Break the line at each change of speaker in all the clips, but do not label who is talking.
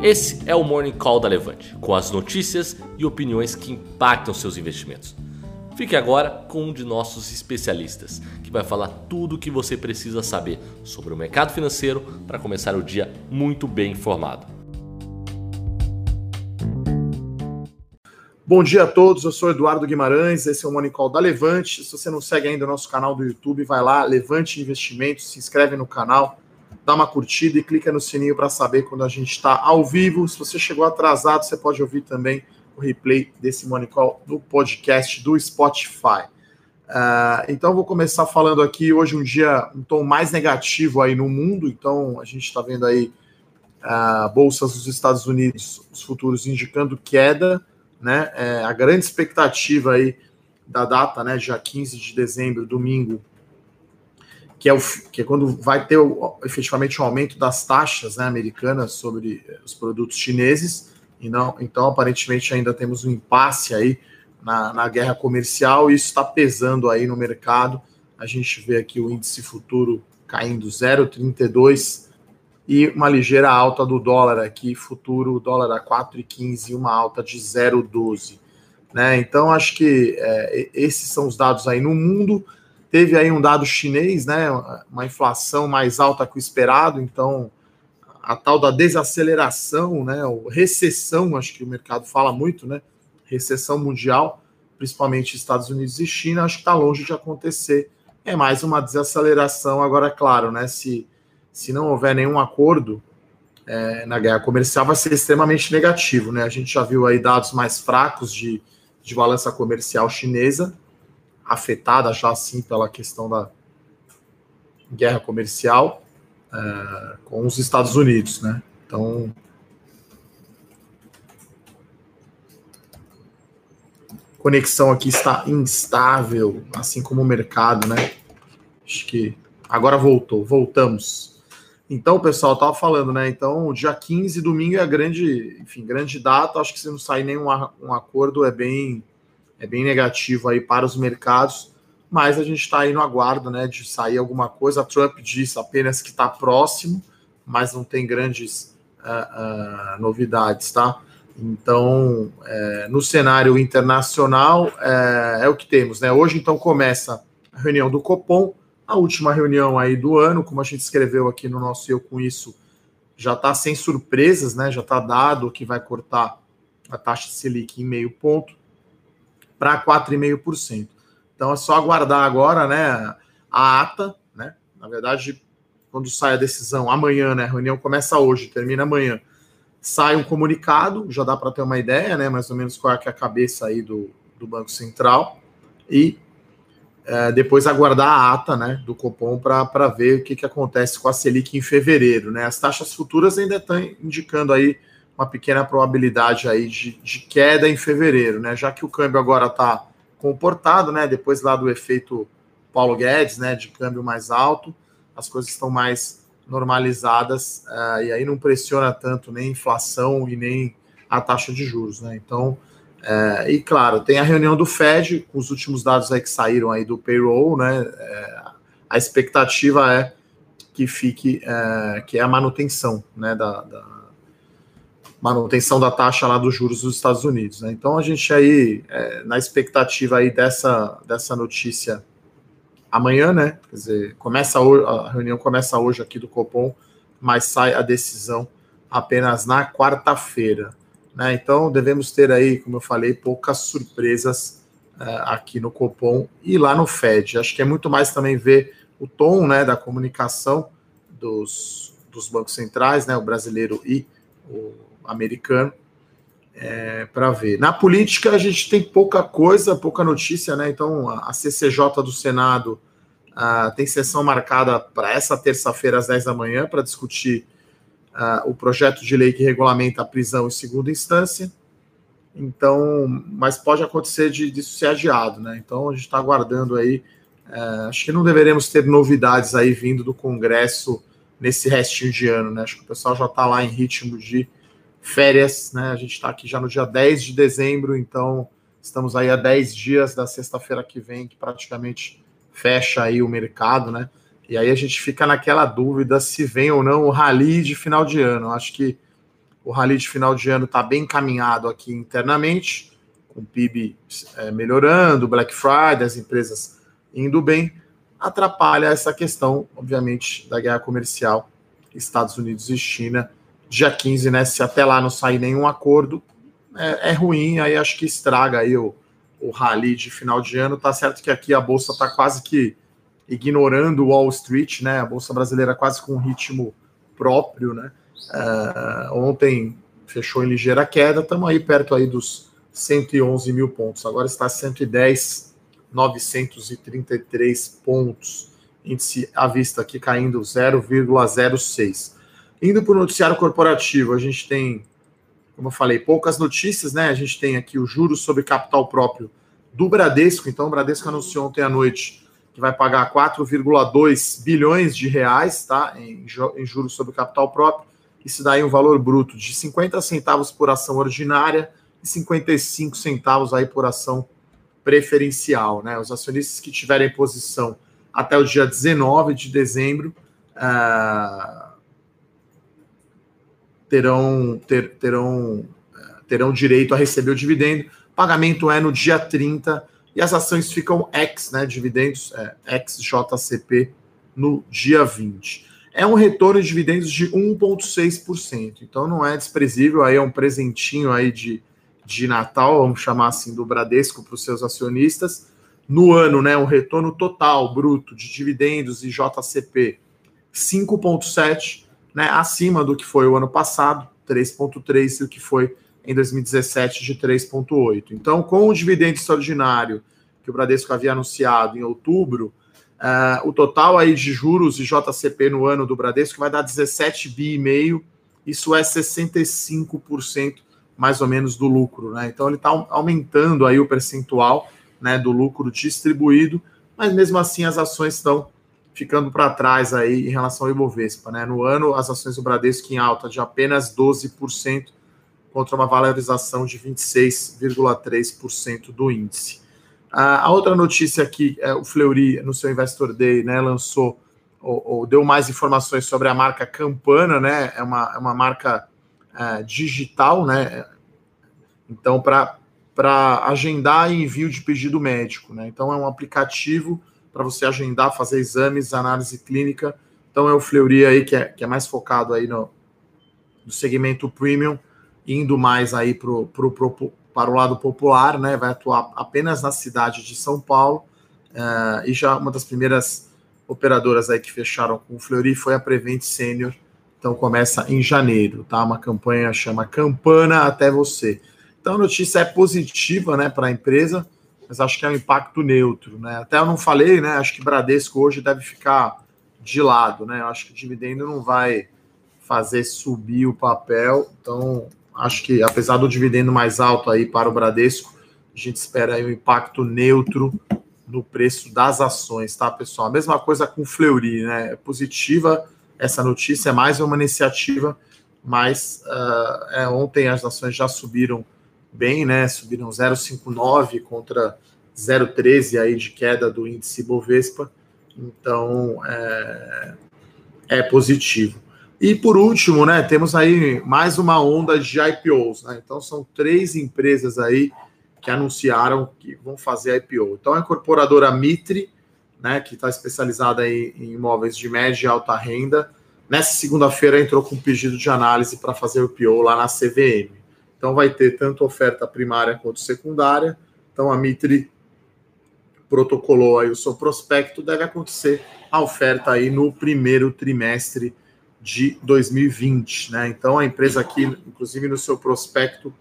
Esse é o Morning Call da Levante, com as notícias e opiniões que impactam seus investimentos. Fique agora com um de nossos especialistas, que vai falar tudo o que você precisa saber sobre o mercado financeiro para começar o dia muito bem informado.
Bom dia a todos, eu sou Eduardo Guimarães, esse é o Morning Call da Levante. Se você não segue ainda o nosso canal do YouTube, vai lá, Levante Investimentos, se inscreve no canal dá uma curtida e clica no sininho para saber quando a gente está ao vivo. Se você chegou atrasado, você pode ouvir também o replay desse Money Call no podcast do Spotify. Uh, então, vou começar falando aqui hoje um dia, um tom mais negativo aí no mundo. Então, a gente está vendo aí uh, bolsas dos Estados Unidos, os futuros indicando queda, né? É, a grande expectativa aí da data, né, dia 15 de dezembro, domingo, que é, o, que é quando vai ter o, efetivamente um aumento das taxas né, americanas sobre os produtos chineses. E não, então, aparentemente, ainda temos um impasse aí na, na guerra comercial, e isso está pesando aí no mercado. A gente vê aqui o índice futuro caindo 0,32 e uma ligeira alta do dólar aqui, futuro dólar a 4,15 e uma alta de 0,12. Né? Então, acho que é, esses são os dados aí no mundo. Teve aí um dado chinês, né? Uma inflação mais alta que o esperado, então a tal da desaceleração, né? Ou recessão, acho que o mercado fala muito, né? Recessão mundial, principalmente Estados Unidos e China, acho que está longe de acontecer. É mais uma desaceleração. Agora, claro, né? Se, se não houver nenhum acordo é, na guerra comercial, vai ser extremamente negativo, né? A gente já viu aí dados mais fracos de, de balança comercial chinesa afetada já assim pela questão da guerra comercial é, com os Estados Unidos, né? Então, conexão aqui está instável, assim como o mercado, né? Acho que agora voltou, voltamos. Então, pessoal, eu tava falando, né? Então, dia 15, domingo é a grande, enfim, grande data. Acho que se não sair nenhum um acordo, é bem é bem negativo aí para os mercados, mas a gente está aí no aguardo né, de sair alguma coisa. A Trump disse apenas que está próximo, mas não tem grandes uh, uh, novidades, tá? Então, é, no cenário internacional, é, é, o que temos, né? Hoje, então, começa a reunião do Copom, a última reunião aí do ano, como a gente escreveu aqui no nosso Eu Com Isso, já está sem surpresas, né? Já está dado que vai cortar a taxa Selic em meio ponto para 4,5%. Então é só aguardar agora, né, a ata, né? Na verdade, quando sai a decisão amanhã, né, a reunião começa hoje, termina amanhã. Sai um comunicado, já dá para ter uma ideia, né, mais ou menos qual é, é a cabeça aí do, do Banco Central e é, depois aguardar a ata, né, do Copom para ver o que, que acontece com a Selic em fevereiro, né? As taxas futuras ainda estão indicando aí uma pequena probabilidade aí de, de queda em fevereiro, né? Já que o câmbio agora está comportado, né? Depois lá do efeito Paulo Guedes, né? De câmbio mais alto, as coisas estão mais normalizadas uh, e aí não pressiona tanto nem inflação e nem a taxa de juros, né? Então, uh, e claro, tem a reunião do Fed com os últimos dados aí que saíram aí do payroll, né? Uh, a expectativa é que fique, que é a manutenção, né? da, da manutenção da taxa lá dos juros dos Estados Unidos. Né? Então a gente aí é, na expectativa aí dessa, dessa notícia amanhã, né? Quer dizer, começa hoje, a reunião começa hoje aqui do Copom, mas sai a decisão apenas na quarta-feira. Né? Então devemos ter aí, como eu falei, poucas surpresas é, aqui no Copom e lá no Fed. Acho que é muito mais também ver o tom né, da comunicação dos, dos bancos centrais, né, o brasileiro e o americano é, para ver. Na política, a gente tem pouca coisa, pouca notícia, né? Então, a CCJ do Senado uh, tem sessão marcada para essa terça-feira, às 10 da manhã, para discutir uh, o projeto de lei que regulamenta a prisão em segunda instância. Então, mas pode acontecer de, disso ser adiado, né? Então, a gente está aguardando aí. Uh, acho que não deveremos ter novidades aí vindo do Congresso nesse restinho de ano, né? Acho que o pessoal já está lá em ritmo de férias, né? A gente está aqui já no dia 10 de dezembro, então estamos aí a 10 dias da sexta-feira que vem, que praticamente fecha aí o mercado, né? E aí a gente fica naquela dúvida se vem ou não o rally de final de ano. Acho que o rally de final de ano está bem encaminhado aqui internamente, com o PIB é, melhorando, Black Friday, as empresas indo bem, atrapalha essa questão, obviamente, da guerra comercial Estados Unidos e China, dia 15, né? Se até lá não sair nenhum acordo, é, é ruim, aí acho que estraga aí o, o rally de final de ano. Tá certo que aqui a Bolsa está quase que ignorando o Wall Street, né? A Bolsa brasileira quase com um ritmo próprio, né? Uh, ontem fechou em ligeira queda, estamos aí perto aí dos 111 mil pontos. Agora está 110, 933 pontos. Índice à vista aqui caindo 0,06. Indo para o noticiário corporativo, a gente tem, como eu falei, poucas notícias, né? A gente tem aqui o juros sobre capital próprio do Bradesco. Então, o Bradesco anunciou ontem à noite que vai pagar 4,2 bilhões de reais, tá? Em, em juros sobre capital próprio. Isso daí um valor bruto de 50 centavos por ação ordinária e 55 centavos aí por ação preferencial, né? Os acionistas que tiverem posição até o dia 19 de dezembro uh, terão, ter, terão, uh, terão direito a receber o dividendo. O pagamento é no dia 30 e as ações ficam ex, né? Dividendos é, ex JCP no dia 20 é um retorno de dividendos de 1,6%. Então não é desprezível, aí é um presentinho aí de, de Natal, vamos chamar assim, do Bradesco para os seus acionistas. No ano, né, um retorno total bruto de dividendos e JCP 5,7%, né, acima do que foi o ano passado, 3,3%, e o que foi em 2017 de 3,8%. Então, com o dividendo extraordinário que o Bradesco havia anunciado em outubro, Uh, o total aí de juros e JCP no ano do Bradesco vai dar 17 bi e meio, isso é 65% mais ou menos do lucro, né? Então ele está aumentando aí o percentual né, do lucro distribuído, mas mesmo assim as ações estão ficando para trás aí em relação ao Ibovespa, né? No ano as ações do Bradesco em alta de apenas 12% contra uma valorização de 26,3% do índice. A, outra notícia aqui, é, o Fleury, no seu Investor Day, né, lançou ou, ou, deu mais informações sobre a marca Campana, né? É uma, é uma marca é, digital, né? Então, para agendar envio de pedido médico, né? Então, é um aplicativo para você agendar, fazer exames, análise clínica. Então, é o Fleury aí que é, que é mais focado aí no, no segmento premium, indo mais aí para o para o lado popular, né? Vai atuar apenas na cidade de São Paulo. Uh, e já uma das primeiras operadoras aí que fecharam com o Fleury foi a Prevent Senior. Então começa em janeiro, tá? Uma campanha chama Campana até você. Então a notícia é positiva, né, para a empresa, mas acho que é um impacto neutro, né? Até eu não falei, né? Acho que Bradesco hoje deve ficar de lado, né? Eu acho que o dividendo não vai fazer subir o papel, então acho que apesar do dividendo mais alto aí para o Bradesco, a gente espera aí um impacto neutro no preço das ações, tá, pessoal? A mesma coisa com o Fleury, né? É positiva essa notícia, é mais uma iniciativa, mas uh, é, ontem as ações já subiram bem, né? Subiram 0,59 contra 0,13 aí de queda do índice Bovespa, então é, é positivo. E por último, né, temos aí mais uma onda de IPOs, né? Então são três empresas aí que anunciaram que vão fazer IPO. Então a incorporadora Mitre, né, que está especializada em, em, imóveis de média e alta renda, nessa segunda-feira entrou com um pedido de análise para fazer o IPO lá na CVM. Então vai ter tanto oferta primária quanto secundária. Então a Mitre protocolou aí o seu prospecto, deve acontecer a oferta aí no primeiro trimestre de 2020, né? Então a empresa aqui, inclusive no seu prospecto,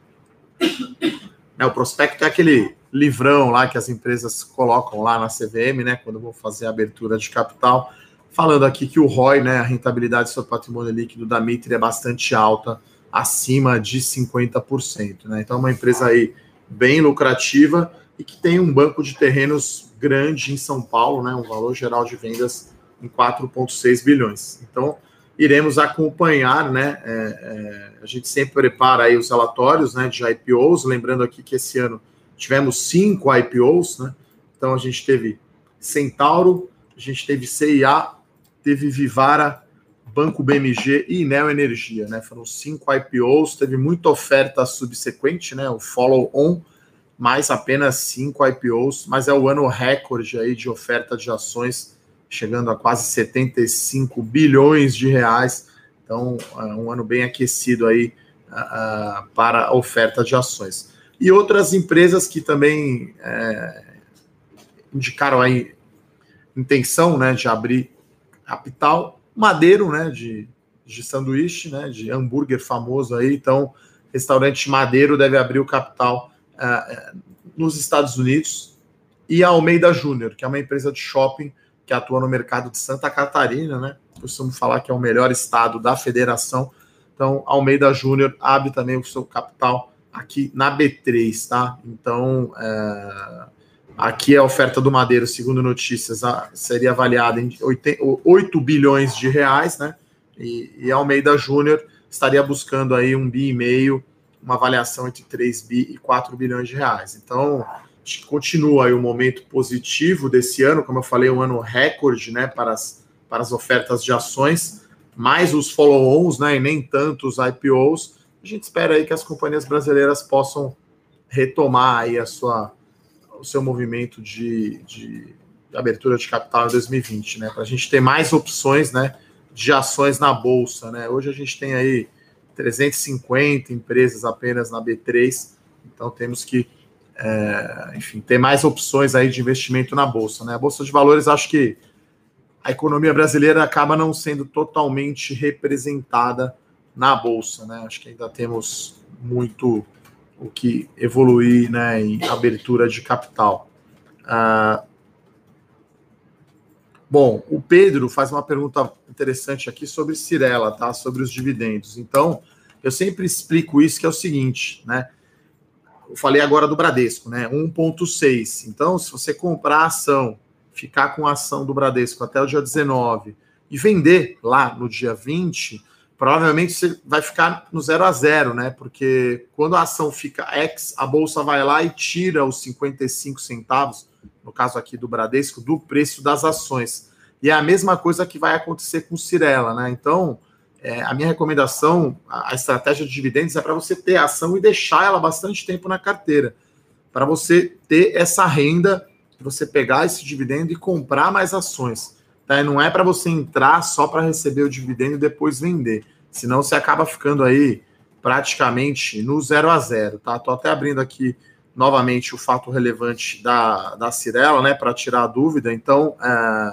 né, o prospecto é aquele livrão lá que as empresas colocam lá na CVM, né, quando vão fazer a abertura de capital, falando aqui que o ROI, né, a rentabilidade seu patrimônio líquido da Mitre é bastante alta, acima de 50%, né? Então é uma empresa aí bem lucrativa e que tem um banco de terrenos grande em São Paulo, né, um valor geral de vendas em 4,6 bilhões. Então, iremos acompanhar, né? É, é, a gente sempre prepara aí os relatórios né, de IPOs, lembrando aqui que esse ano tivemos cinco IPOs, né? Então a gente teve Centauro, a gente teve CIA, teve Vivara, Banco BMG e Neo Energia, né? Foram cinco IPOs, teve muita oferta subsequente, né? O follow-on, mais apenas cinco IPOs, mas é o ano recorde aí de oferta de ações, chegando a quase 75 bilhões de reais. Então, é um ano bem aquecido aí uh, para a oferta de ações. E outras empresas que também é, indicaram aí intenção né, de abrir capital, Madeiro, né, de, de sanduíche, né, de hambúrguer famoso aí. Então, restaurante Madeiro deve abrir o capital uh, nos Estados Unidos. E a Almeida Júnior, que é uma empresa de shopping que atua no mercado de Santa Catarina, né? Costumo falar que é o melhor estado da federação. Então, Almeida Júnior abre também o seu capital aqui na B3, tá? Então, é, aqui a oferta do Madeiro, segundo notícias, seria avaliada em 8 bilhões de reais, né? E, e Almeida Júnior estaria buscando aí um bi e meio, uma avaliação entre 3 bi e 4 bilhões de reais. Então, continua aí o momento positivo desse ano, como eu falei, um ano recorde, né, para as, para as ofertas de ações, mais os follow-ons, né, e nem tanto os IPOs. A gente espera aí que as companhias brasileiras possam retomar aí a sua o seu movimento de, de, abertura de capital em 2020, né? Para a gente ter mais opções, né? De ações na bolsa, né? Hoje a gente tem aí 350 empresas apenas na B3, então temos que, é, enfim, ter mais opções aí de investimento na bolsa, né? A bolsa de valores, acho que a economia brasileira acaba não sendo totalmente representada na bolsa, né? Acho que ainda temos muito o que evoluir né, em abertura de capital. Ah, bom, o Pedro faz uma pergunta interessante aqui sobre Cirela, tá? Sobre os dividendos. Então, eu sempre explico isso que é o seguinte, né? Eu falei agora do Bradesco, né? 1,6. Então, se você comprar a ação, ficar com a ação do Bradesco até o dia 19 e vender lá no dia 20, provavelmente você vai ficar no zero a zero, né? Porque quando a ação fica X, a bolsa vai lá e tira os 55 centavos, no caso aqui do Bradesco, do preço das ações. E é a mesma coisa que vai acontecer com o Cirela, né? Então, é, a minha recomendação, a, a estratégia de dividendos é para você ter a ação e deixar ela bastante tempo na carteira, para você ter essa renda, você pegar esse dividendo e comprar mais ações. Tá? Não é para você entrar só para receber o dividendo e depois vender. Senão você acaba ficando aí praticamente no zero a zero. Tá? Tô até abrindo aqui novamente o fato relevante da, da Cirela, né? Para tirar a dúvida. Então, é,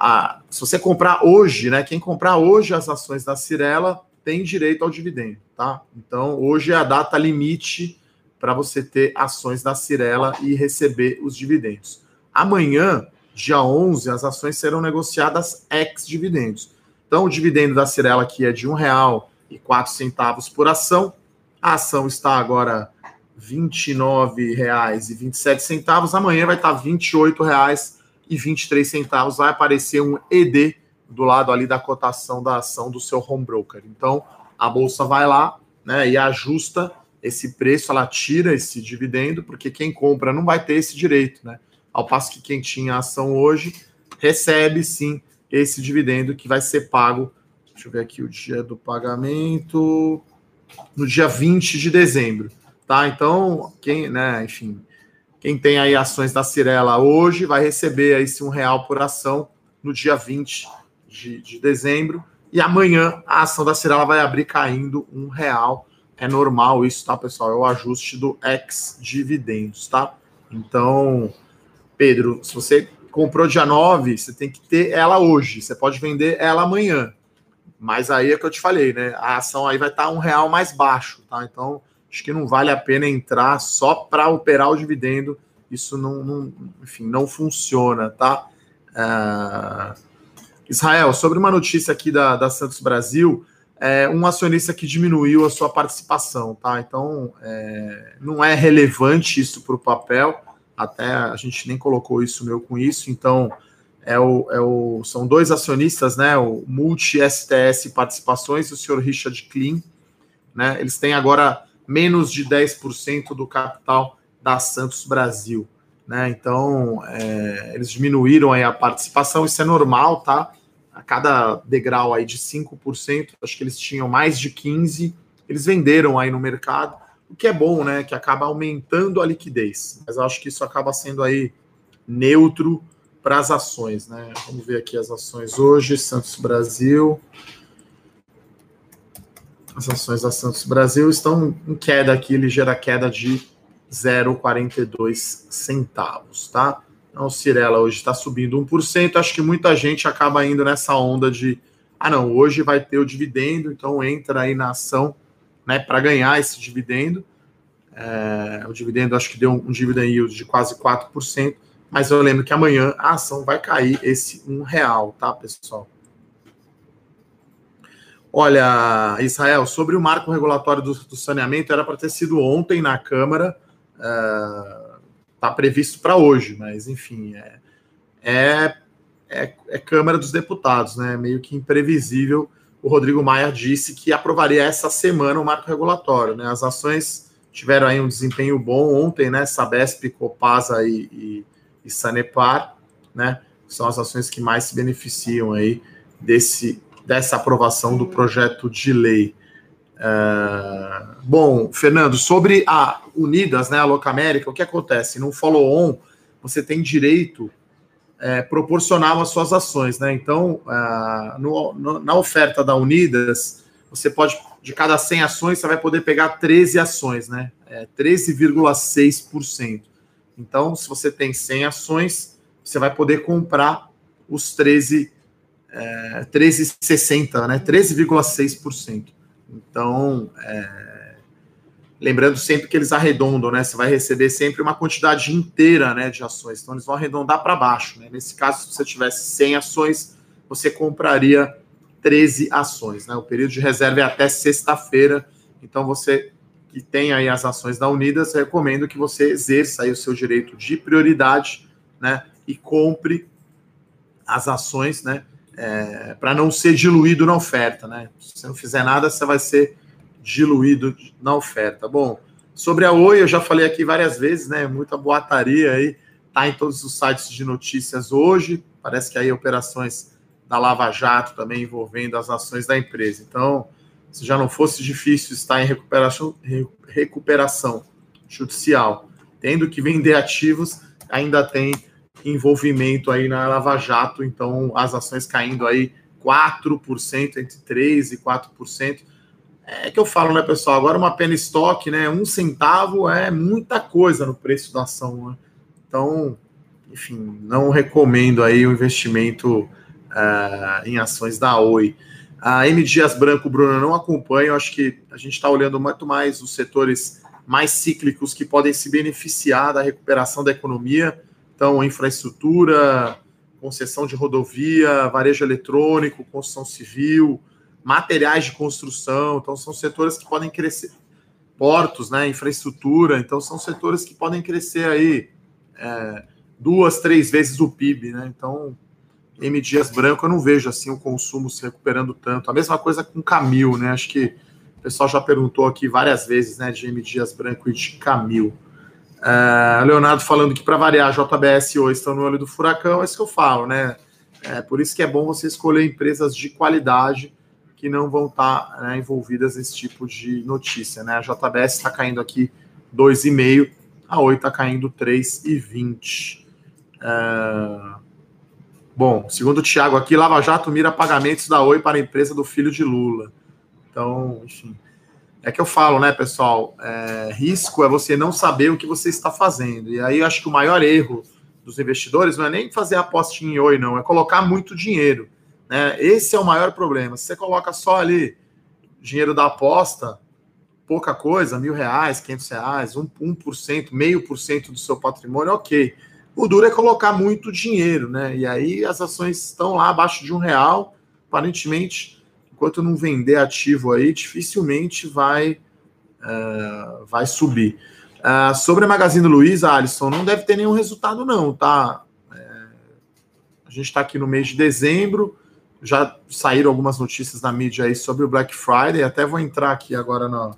a, se você comprar hoje, né? Quem comprar hoje as ações da Cirela tem direito ao dividendo, tá? Então, hoje é a data limite para você ter ações da Cirela e receber os dividendos. Amanhã dia 11, as ações serão negociadas ex-dividendos. Então, o dividendo da Cirela aqui é de R$ 1,04 por ação. A ação está agora R$ 29,27. Amanhã vai estar R$ 28,23. Vai aparecer um ED do lado ali da cotação da ação do seu home broker. Então, a bolsa vai lá né, e ajusta esse preço, ela tira esse dividendo, porque quem compra não vai ter esse direito, né? Ao passo que quem tinha ação hoje recebe sim esse dividendo que vai ser pago. Deixa eu ver aqui o dia do pagamento. No dia 20 de dezembro. Tá? Então, quem, né, enfim, quem tem aí ações da Cirela hoje vai receber aí sim, um real por ação no dia 20 de, de dezembro. E amanhã a ação da Cirela vai abrir caindo um real. É normal isso, tá, pessoal? É o ajuste do ex-dividendos, tá? Então, Pedro, se você comprou dia 9, você tem que ter ela hoje. Você pode vender ela amanhã. Mas aí é que eu te falei, né? A ação aí vai estar um real mais baixo, tá? Então, acho que não vale a pena entrar só para operar o dividendo. Isso não, não, enfim, não funciona, tá? Uh... Israel, sobre uma notícia aqui da, da Santos Brasil, é um acionista que diminuiu a sua participação, tá? Então, é, não é relevante isso para o papel até a gente nem colocou isso meu com isso, então é o, é o, são dois acionistas, né? O Multi STS Participações e o senhor Richard Klein, né? Eles têm agora menos de 10% do capital da Santos Brasil, né? Então é, eles diminuíram aí a participação, isso é normal, tá? a cada degrau aí de 5%, acho que eles tinham mais de 15%, eles venderam aí no mercado, o que é bom, né? Que acaba aumentando a liquidez. Mas acho que isso acaba sendo aí neutro para as ações, né? Vamos ver aqui as ações hoje, Santos Brasil. As ações da Santos Brasil estão em queda aqui, ligeira queda de 0,42 centavos, tá? Então, o Cirela hoje está subindo 1%. Acho que muita gente acaba indo nessa onda de, ah, não, hoje vai ter o dividendo, então entra aí na ação, né, para ganhar esse dividendo. É, o dividendo, acho que deu um, dividend yield de quase 4%, mas eu lembro que amanhã a ação vai cair esse um real, tá, pessoal? Olha, Israel, sobre o marco regulatório do, do saneamento, era para ter sido ontem na Câmara. Está previsto para hoje, mas enfim, é, é, é, é, Câmara dos Deputados, né? Meio que imprevisível. O Rodrigo Maia disse que aprovaria essa semana o marco regulatório, né? As ações tiveram aí um desempenho bom ontem, né? Sabesp, Copasa e, e, e Sanepar, né? São as ações que mais se beneficiam aí desse, dessa aprovação do projeto de lei. É, bom, Fernando, sobre a Unidas, né, a Locamérica, o que acontece? No follow-on, você tem direito é, proporcional às suas ações, né? Então, é, no, no, na oferta da Unidas, você pode, de cada 100 ações, você vai poder pegar 13 ações, né? É, 13,6%. Então, se você tem 100 ações, você vai poder comprar os 13, é, 13,60, né? 13,6%. Então, é... lembrando sempre que eles arredondam, né? Você vai receber sempre uma quantidade inteira né, de ações. Então, eles vão arredondar para baixo. Né? Nesse caso, se você tivesse 100 ações, você compraria 13 ações. Né? O período de reserva é até sexta-feira. Então, você que tem aí as ações da Unidas, recomendo que você exerça aí o seu direito de prioridade né? e compre as ações, né? é, para não ser diluído na oferta, né? Se você não fizer nada, você vai ser diluído na oferta. Bom, sobre a Oi, eu já falei aqui várias vezes, né? Muita boataria aí, tá em todos os sites de notícias hoje. Parece que aí operações da Lava Jato também envolvendo as ações da empresa. Então, se já não fosse difícil estar em recuperação, recuperação judicial, tendo que vender ativos, ainda tem envolvimento aí na Lava Jato, então as ações caindo aí 4%, entre 3% e 4%. É que eu falo, né, pessoal? Agora uma pena estoque, né? Um centavo é muita coisa no preço da ação. Né? Então, enfim, não recomendo aí o investimento uh, em ações da Oi. A M Dias Branco, Bruno, não acompanho. Acho que a gente está olhando muito mais os setores mais cíclicos que podem se beneficiar da recuperação da economia. Então, infraestrutura, concessão de rodovia, varejo eletrônico, construção civil, materiais de construção. Então, são setores que podem crescer. Portos, né? Infraestrutura. Então, são setores que podem crescer aí é, duas, três vezes o PIB, né? Então, M Dias Branco, eu não vejo assim o consumo se recuperando tanto. A mesma coisa com Camil, né? Acho que o pessoal já perguntou aqui várias vezes, né? De M Dias Branco e de Camil. Uh, Leonardo falando que para variar, JBS e Oi estão no olho do furacão, é isso que eu falo, né? É por isso que é bom você escolher empresas de qualidade que não vão estar tá, né, envolvidas nesse tipo de notícia, né? A JBS está caindo aqui 2,5, a Oi está caindo 3,20. Uh, bom, segundo o Thiago aqui, Lava Jato mira pagamentos da Oi para a empresa do filho de Lula. Então, enfim. É que eu falo, né, pessoal? É, risco é você não saber o que você está fazendo. E aí eu acho que o maior erro dos investidores não é nem fazer aposta em oi, não, é colocar muito dinheiro. Né? Esse é o maior problema. Se você coloca só ali dinheiro da aposta, pouca coisa, mil reais, quinhentos reais, um, um por cento, meio por cento do seu patrimônio, ok. O duro é colocar muito dinheiro, né? E aí as ações estão lá abaixo de um real, aparentemente enquanto não vender ativo aí, dificilmente vai, uh, vai subir. Uh, sobre a Magazine Luiza, Alisson, não deve ter nenhum resultado, não, tá? É, a gente está aqui no mês de dezembro, já saíram algumas notícias na mídia aí sobre o Black Friday, até vou entrar aqui agora no,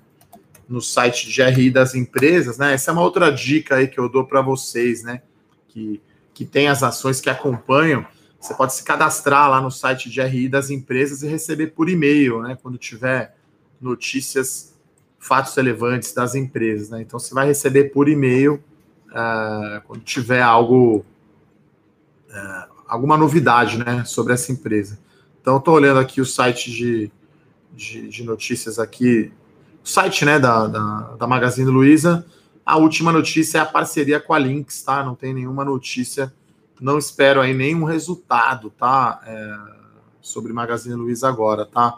no site de GRI das empresas, né? Essa é uma outra dica aí que eu dou para vocês, né? Que, que tem as ações que acompanham você pode se cadastrar lá no site de RI das empresas e receber por e-mail, né? Quando tiver notícias, fatos relevantes das empresas, né? Então você vai receber por e-mail uh, quando tiver algo, uh, alguma novidade, né? Sobre essa empresa. Então estou olhando aqui o site de, de, de, notícias aqui, o site, né? Da, da, da Magazine Luiza. A última notícia é a parceria com a Lynx, tá? Não tem nenhuma notícia não espero aí nenhum resultado, tá? É, sobre Magazine Luiza agora, tá?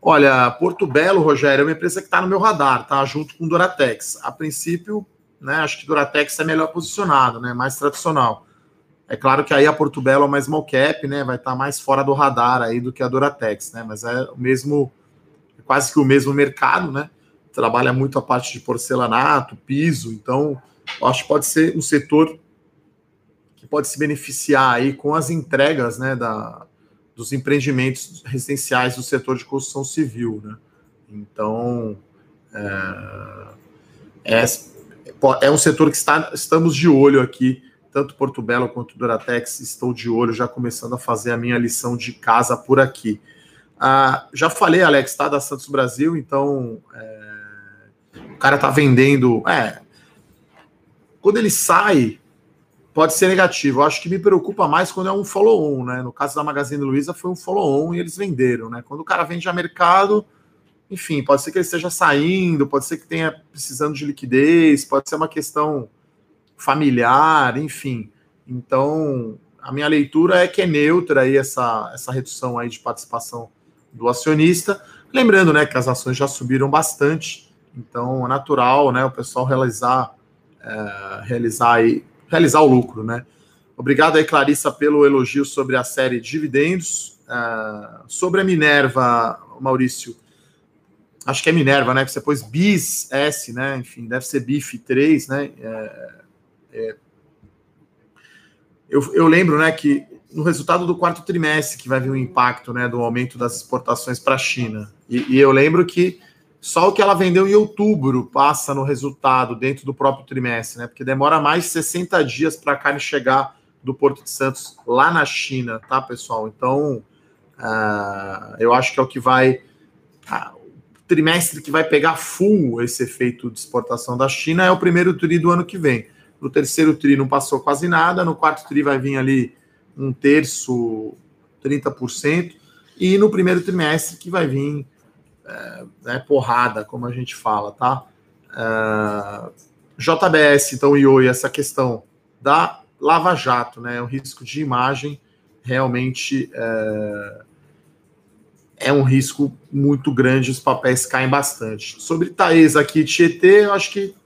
Olha, Porto Belo, Rogério, é uma empresa que está no meu radar, tá? Junto com Duratex. A princípio, né? Acho que Duratex é melhor posicionado, né? Mais tradicional. É claro que aí a Porto Belo é uma small cap, né? Vai estar tá mais fora do radar aí do que a Duratex, né? Mas é o mesmo, é quase que o mesmo mercado, né? Trabalha muito a parte de porcelanato, piso, então acho que pode ser um setor pode se beneficiar aí com as entregas né, da, dos empreendimentos residenciais do setor de construção civil. Né? Então, é, é, é, um setor que está, estamos de olho aqui, tanto Porto Belo quanto Duratex, estou de olho, já começando a fazer a minha lição de casa por aqui. Ah, já falei, Alex, tá, da Santos Brasil, então é, o cara tá vendendo. É, quando ele sai, pode ser negativo. Eu acho que me preocupa mais quando é um follow-on, né? No caso da Magazine Luiza foi um follow-on e eles venderam, né? Quando o cara vende a mercado, enfim, pode ser que ele esteja saindo, pode ser que tenha precisando de liquidez, pode ser uma questão familiar, enfim. Então, a minha leitura é que é neutra aí essa, essa redução aí de participação do acionista. Lembrando, né, que as ações já subiram bastante, então é natural, né, o pessoal realizar é, realizar aí realizar o lucro, né? Obrigado aí, Clarissa, pelo elogio sobre a série Dividendos. Uh, sobre a Minerva, Maurício, acho que é Minerva, né? Que você pôs BIS S, né? Enfim, deve ser BIF 3, né? É, é, eu, eu lembro, né, que no resultado do quarto trimestre que vai vir o um impacto, né, do aumento das exportações para a China. E, e eu lembro que só o que ela vendeu em outubro passa no resultado dentro do próprio trimestre, né? Porque demora mais de 60 dias para a carne chegar do Porto de Santos lá na China, tá, pessoal? Então, uh, eu acho que é o que vai. Uh, o trimestre que vai pegar full esse efeito de exportação da China é o primeiro TRI do ano que vem. No terceiro TRI não passou quase nada, no quarto TRI vai vir ali um terço, 30%, e no primeiro trimestre que vai vir é, né, porrada, como a gente fala, tá? É, JBS, então, e essa questão da Lava Jato, né? O risco de imagem realmente é, é um risco muito grande, os papéis caem bastante. Sobre Taesa aqui, Tietê, eu acho que é,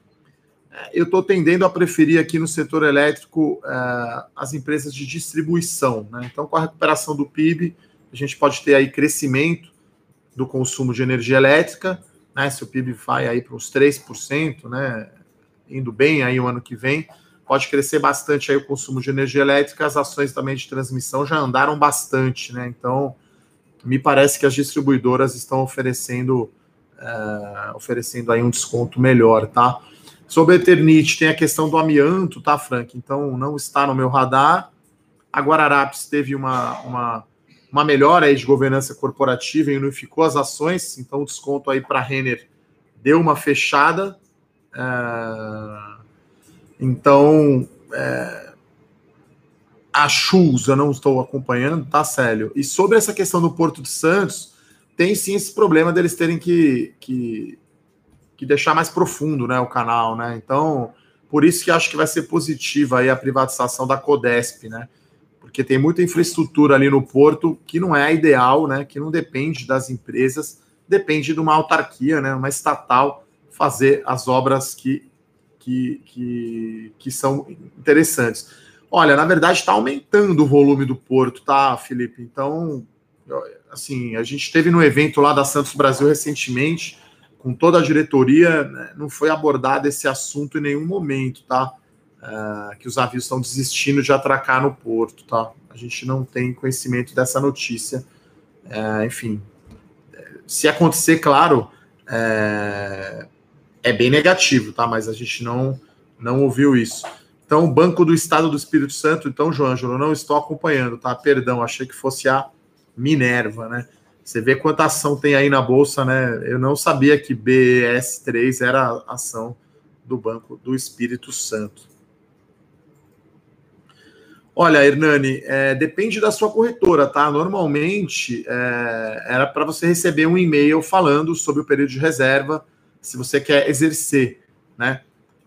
eu estou tendendo a preferir aqui no setor elétrico é, as empresas de distribuição. Né? Então, com a recuperação do PIB, a gente pode ter aí crescimento do consumo de energia elétrica, né? Se o PIB vai aí para uns 3%, né? Indo bem aí o ano que vem, pode crescer bastante aí o consumo de energia elétrica, as ações também de transmissão já andaram bastante, né? Então, me parece que as distribuidoras estão oferecendo é, oferecendo aí um desconto melhor, tá? Sobre a Eternit, tem a questão do amianto, tá, Frank? Então, não está no meu radar. A Guararapes teve uma, uma uma melhora aí de governança corporativa e unificou as ações, então o desconto aí para Renner deu uma fechada. É... Então, é... a Chus eu não estou acompanhando, tá, Célio? E sobre essa questão do Porto de Santos, tem sim esse problema deles terem que, que, que deixar mais profundo né, o canal, né? Então, por isso que acho que vai ser positiva aí a privatização da Codesp, né? porque tem muita infraestrutura ali no porto que não é ideal, né? Que não depende das empresas, depende de uma autarquia, né? Uma estatal fazer as obras que, que, que, que são interessantes. Olha, na verdade está aumentando o volume do porto, tá, Felipe? Então, assim, a gente teve no evento lá da Santos Brasil recentemente, com toda a diretoria, né? não foi abordado esse assunto em nenhum momento, tá? uh, que os navios estão desistindo de atracar no porto, tá? A gente não tem conhecimento dessa notícia. Uh, enfim, se acontecer, claro, é, é, bem negativo, tá? Mas a gente não, não ouviu isso. Então, Banco do Estado do Espírito Santo, então, João Ângelo, não estou acompanhando, tá? Perdão, achei que fosse a Minerva, né? Você vê quanta ação tem aí na bolsa, né? Eu não sabia que BS3 era a ação do Banco do Espírito Santo. Olha, Hernani, é, depende da sua corretora, tá? Normalmente é, era para você receber um e-mail falando sobre o período de reserva, se você quer exercer, né?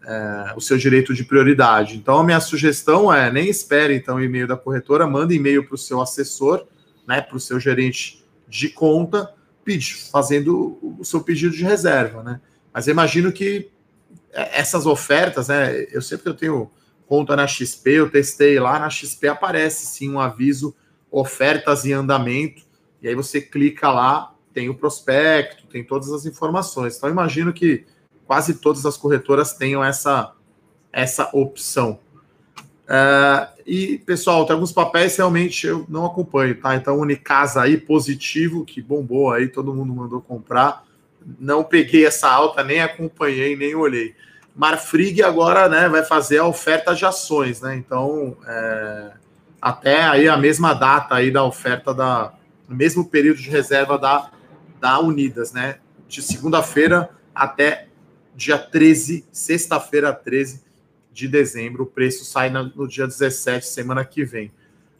É, o seu direito de prioridade. Então, a minha sugestão é nem espere então o e-mail da corretora, manda e-mail para o seu assessor, né? Para o seu gerente de conta, fazendo o seu pedido de reserva, né? Mas eu imagino que essas ofertas, né? Eu sei que eu tenho conta na XP, eu testei lá, na XP aparece sim um aviso ofertas em andamento, e aí você clica lá, tem o prospecto, tem todas as informações. Então, imagino que quase todas as corretoras tenham essa, essa opção. Uh, e, pessoal, tem alguns papéis realmente eu não acompanho, tá? Então, Unicasa aí, positivo, que bombou aí, todo mundo mandou comprar. Não peguei essa alta, nem acompanhei, nem olhei. Marfrig agora né, vai fazer a oferta de ações, né? Então, é, até aí a mesma data aí da oferta da. No mesmo período de reserva da, da Unidas, né? De segunda-feira até dia 13, sexta-feira 13 de dezembro. O preço sai no dia 17, semana que vem.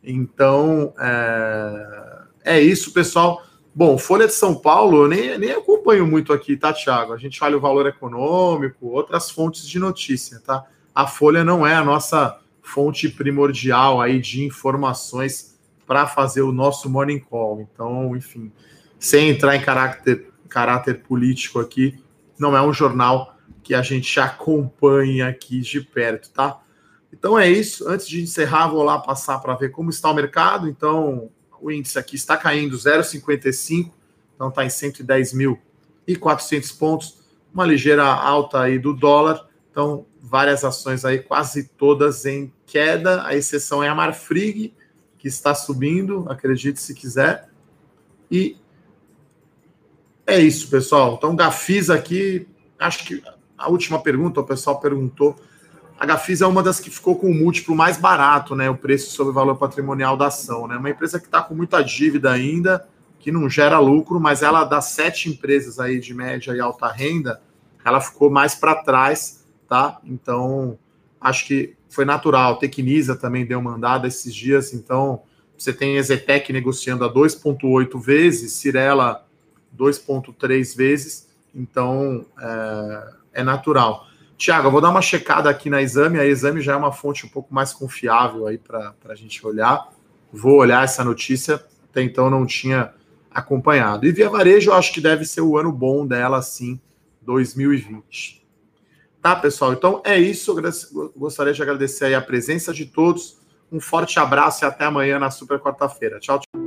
Então, é, é isso, pessoal. Bom, Folha de São Paulo, eu nem, nem acompanho muito aqui, tá, Thiago? A gente olha o valor econômico, outras fontes de notícia, tá? A Folha não é a nossa fonte primordial aí de informações para fazer o nosso morning call. Então, enfim, sem entrar em caráter, caráter político aqui, não é um jornal que a gente acompanha aqui de perto, tá? Então é isso. Antes de encerrar, vou lá passar para ver como está o mercado. Então, o índice aqui está caindo 0,55, então está em 110.400 pontos, uma ligeira alta aí do dólar, então várias ações aí, quase todas em queda, a exceção é a Marfrig, que está subindo, acredite se quiser, e é isso, pessoal. Então, Gafis aqui, acho que a última pergunta, o pessoal perguntou a Gafisa é uma das que ficou com o múltiplo mais barato, né? O preço sobre o valor patrimonial da ação, né? Uma empresa que está com muita dívida ainda, que não gera lucro, mas ela das sete empresas aí de média e alta renda, ela ficou mais para trás, tá? Então, acho que foi natural. Tecnisa também deu mandada esses dias, então você tem Ezetec negociando a 2,8 vezes, Cirela 2,3 vezes, então é, é natural. Tiago, eu vou dar uma checada aqui na exame. A exame já é uma fonte um pouco mais confiável aí para a gente olhar. Vou olhar essa notícia, até então não tinha acompanhado. E via varejo, eu acho que deve ser o ano bom dela, sim, 2020. Tá, pessoal? Então é isso. Gostaria de agradecer a presença de todos. Um forte abraço e até amanhã na super quarta-feira. Tchau, tchau.